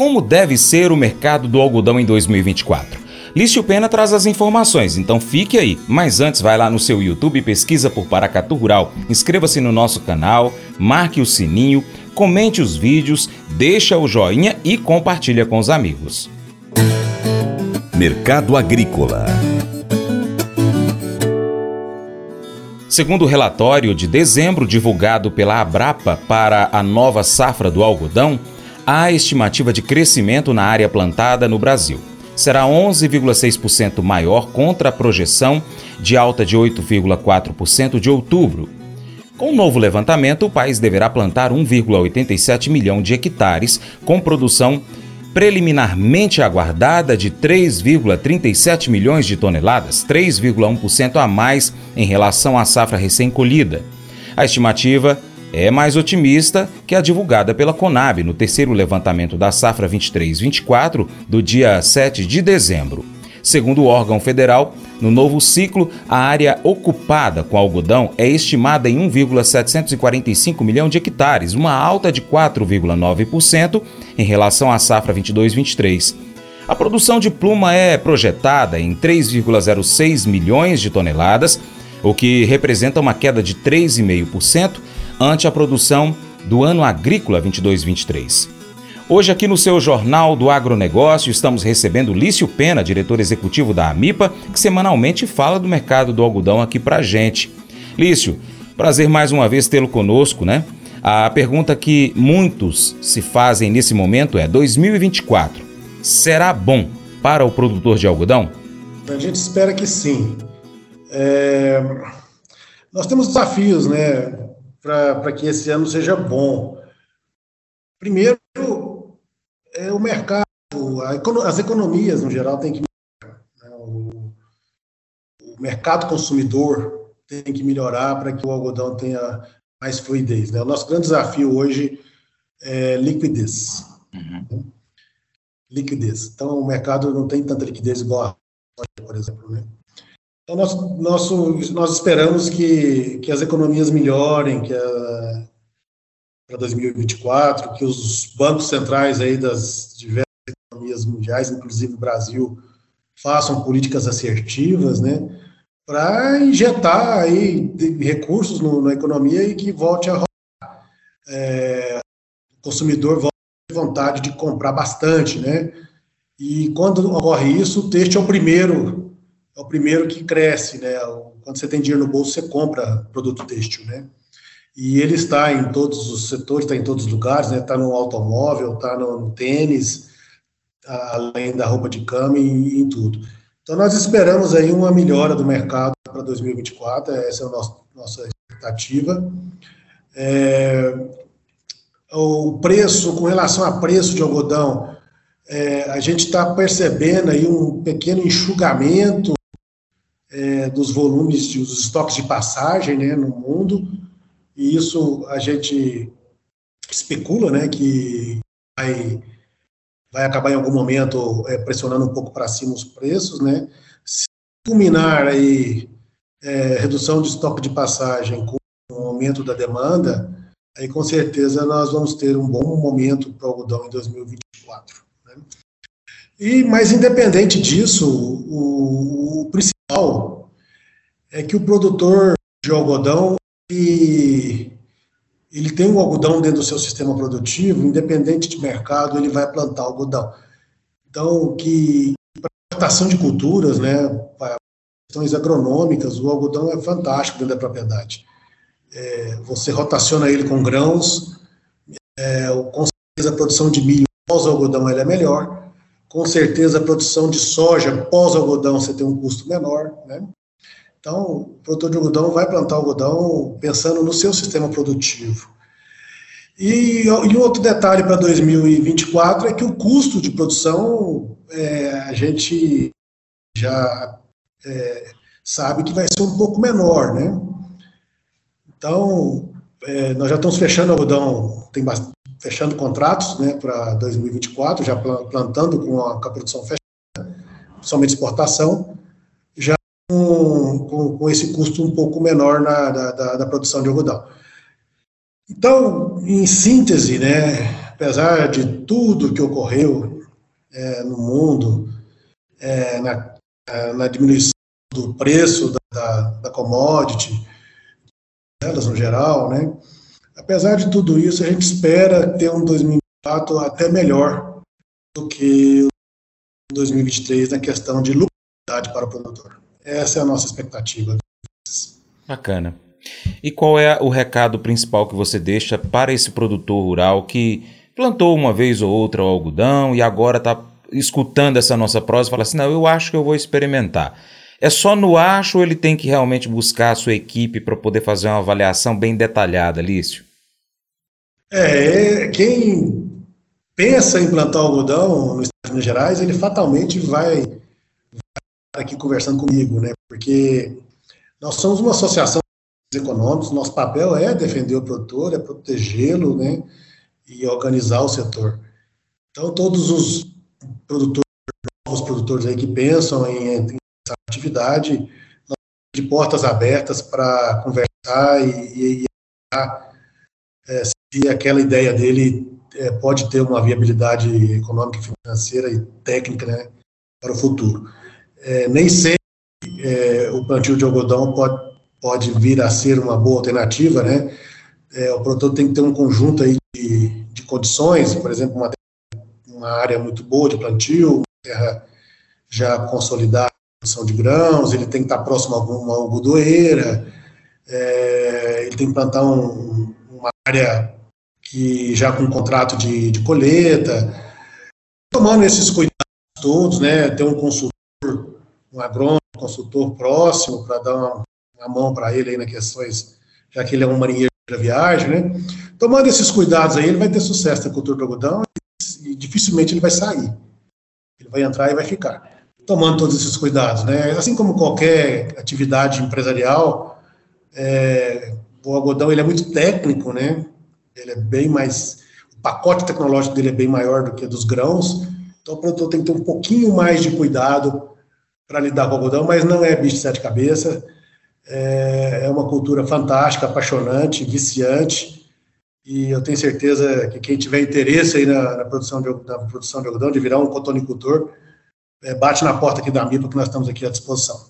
Como deve ser o mercado do algodão em 2024? Lício Pena traz as informações, então fique aí. Mas antes, vai lá no seu YouTube, pesquisa por Paracatu Rural, inscreva-se no nosso canal, marque o sininho, comente os vídeos, deixa o joinha e compartilha com os amigos. Mercado Agrícola Segundo o relatório de dezembro divulgado pela Abrapa para a nova safra do algodão, há estimativa de crescimento na área plantada no Brasil será 11,6% maior contra a projeção de alta de 8,4% de outubro. Com o novo levantamento, o país deverá plantar 1,87 milhão de hectares, com produção preliminarmente aguardada de 3,37 milhões de toneladas, 3,1% a mais em relação à safra recém-colhida. A estimativa é mais otimista que a divulgada pela Conab no terceiro levantamento da safra 23-24 do dia 7 de dezembro. Segundo o órgão federal, no novo ciclo, a área ocupada com algodão é estimada em 1,745 milhão de hectares, uma alta de 4,9% em relação à safra 22-23. A produção de pluma é projetada em 3,06 milhões de toneladas, o que representa uma queda de 3,5% ante a produção do ano agrícola 22-23. Hoje, aqui no seu Jornal do Agronegócio, estamos recebendo Lício Pena, diretor executivo da AMIPA, que semanalmente fala do mercado do algodão aqui pra gente. Lício, prazer mais uma vez tê-lo conosco, né? A pergunta que muitos se fazem nesse momento é: 2024 será bom para o produtor de algodão? A gente espera que sim. É... Nós temos desafios, né? Para que esse ano seja bom. Primeiro, é o mercado, as economias no geral têm que melhorar. Né? O, o, mercado consumidor tem que melhorar para que o algodão tenha mais fluidez. Né? O nosso grande desafio hoje é liquidez. Uhum. Liquidez. Então, o mercado não tem tanta liquidez igual a por exemplo. Né? Então, nós, nosso, nós esperamos que, que as economias melhorem, que para 2024, que os bancos centrais aí das diversas economias mundiais, inclusive o Brasil, façam políticas assertivas, né, para injetar aí recursos no, na economia e que volte a rodar. É, o consumidor volte a vontade de comprar bastante, né, e quando ocorre isso, o texto é o primeiro é o primeiro que cresce, né? Quando você tem dinheiro no bolso, você compra produto têxtil, né? E ele está em todos os setores, está em todos os lugares, né? Está no automóvel, está no, no, tênis, além da roupa de cama e, em tudo. Então nós esperamos aí uma melhora do mercado para 2024, essa é a nossa, nossa expectativa. É, o preço, com relação a preço de algodão, é, a gente está percebendo aí um pequeno enxugamento é, dos volumes, dos estoques de passagem né, no mundo, e isso a gente especula né, que vai, vai acabar em algum momento é, pressionando um pouco para cima os preços. Né. Se culminar aí é, redução de estoque de passagem com o aumento da demanda, aí com certeza nós vamos ter um bom momento para o algodão em 2024. Né. E, mas independente disso, o, o principal é que o produtor de algodão ele, ele tem um algodão dentro do seu sistema produtivo, independente de mercado, ele vai plantar algodão. Então, que para plantação de culturas, né, para questões agronômicas, o algodão é fantástico dentro da propriedade. É, você rotaciona ele com grãos, é, com certeza a produção de milho pós-algodão é melhor, com certeza a produção de soja pós-algodão você tem um custo menor, né? Então, o produtor de algodão vai plantar algodão pensando no seu sistema produtivo. E, e outro detalhe para 2024 é que o custo de produção é, a gente já é, sabe que vai ser um pouco menor, né? Então, é, nós já estamos fechando algodão, tem bastante, fechando contratos né, para 2024, já plantando com a, com a produção fechada, somente exportação, já com, com, com, esse custo um pouco menor na, da, da, da, produção de algodão. Então, em síntese, né, apesar de tudo que ocorreu é, no mundo, é, na, na, diminuição do preço da, da, da commodity, elas no geral, né? Apesar de tudo isso, a gente espera ter um 2024 até melhor do que 2023 na questão de lucratividade para o produtor. Essa é a nossa expectativa. Bacana. E qual é o recado principal que você deixa para esse produtor rural que plantou uma vez ou outra o algodão e agora está escutando essa nossa prosa e fala assim: não, eu acho que eu vou experimentar. É só no acho ou ele tem que realmente buscar a sua equipe para poder fazer uma avaliação bem detalhada, Lício? É, quem pensa em plantar algodão no estado de Minas Gerais, ele fatalmente vai, vai aqui conversando comigo, né? Porque nós somos uma associação econômicos, nosso papel é defender o produtor, é protegê-lo, né, e organizar o setor. Então, todos os produtores, novos produtores aí que pensam em, em essa atividade, de portas abertas para conversar e, e, e é, se aquela ideia dele é, pode ter uma viabilidade econômica, financeira e técnica né, para o futuro. É, nem sempre é, o plantio de algodão pode pode vir a ser uma boa alternativa, né? É, o produtor tem que ter um conjunto aí de, de condições, por exemplo, uma, uma área muito boa de plantio, uma terra já consolidada produção de grãos, ele tem que estar próximo a alguma algodoeira, é, ele tem que plantar um, uma área que já com contrato de, de colheita, tomando esses cuidados todos, né, ter um consultor, um agrônomo, um consultor próximo para dar uma, a mão para ele aí nas questões, já que ele é um marinheiro da viagem, né? Tomando esses cuidados aí, ele vai ter sucesso na cultura do algodão e, e dificilmente ele vai sair. Ele vai entrar e vai ficar. Tomando todos esses cuidados, né? Assim como qualquer atividade empresarial, é, o algodão ele é muito técnico, né? Ele é bem mais, o pacote tecnológico dele é bem maior do que dos grãos. Então o produtor tem que ter um pouquinho mais de cuidado para lidar com o algodão, mas não é bicho de sete cabeças é, é uma cultura fantástica, apaixonante, viciante, e eu tenho certeza que quem tiver interesse aí na, na produção, de, na produção de algodão, de virar um cotonicultor, é, bate na porta aqui da MIPA que nós estamos aqui à disposição.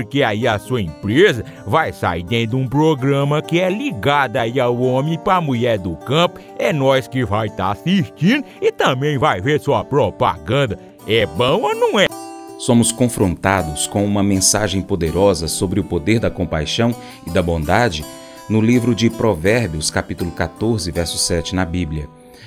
porque aí a sua empresa vai sair dentro de um programa que é ligado aí ao homem para mulher do campo. É nós que vai estar tá assistindo e também vai ver sua propaganda. É bom ou não é? Somos confrontados com uma mensagem poderosa sobre o poder da compaixão e da bondade no livro de Provérbios, capítulo 14, verso 7 na Bíblia.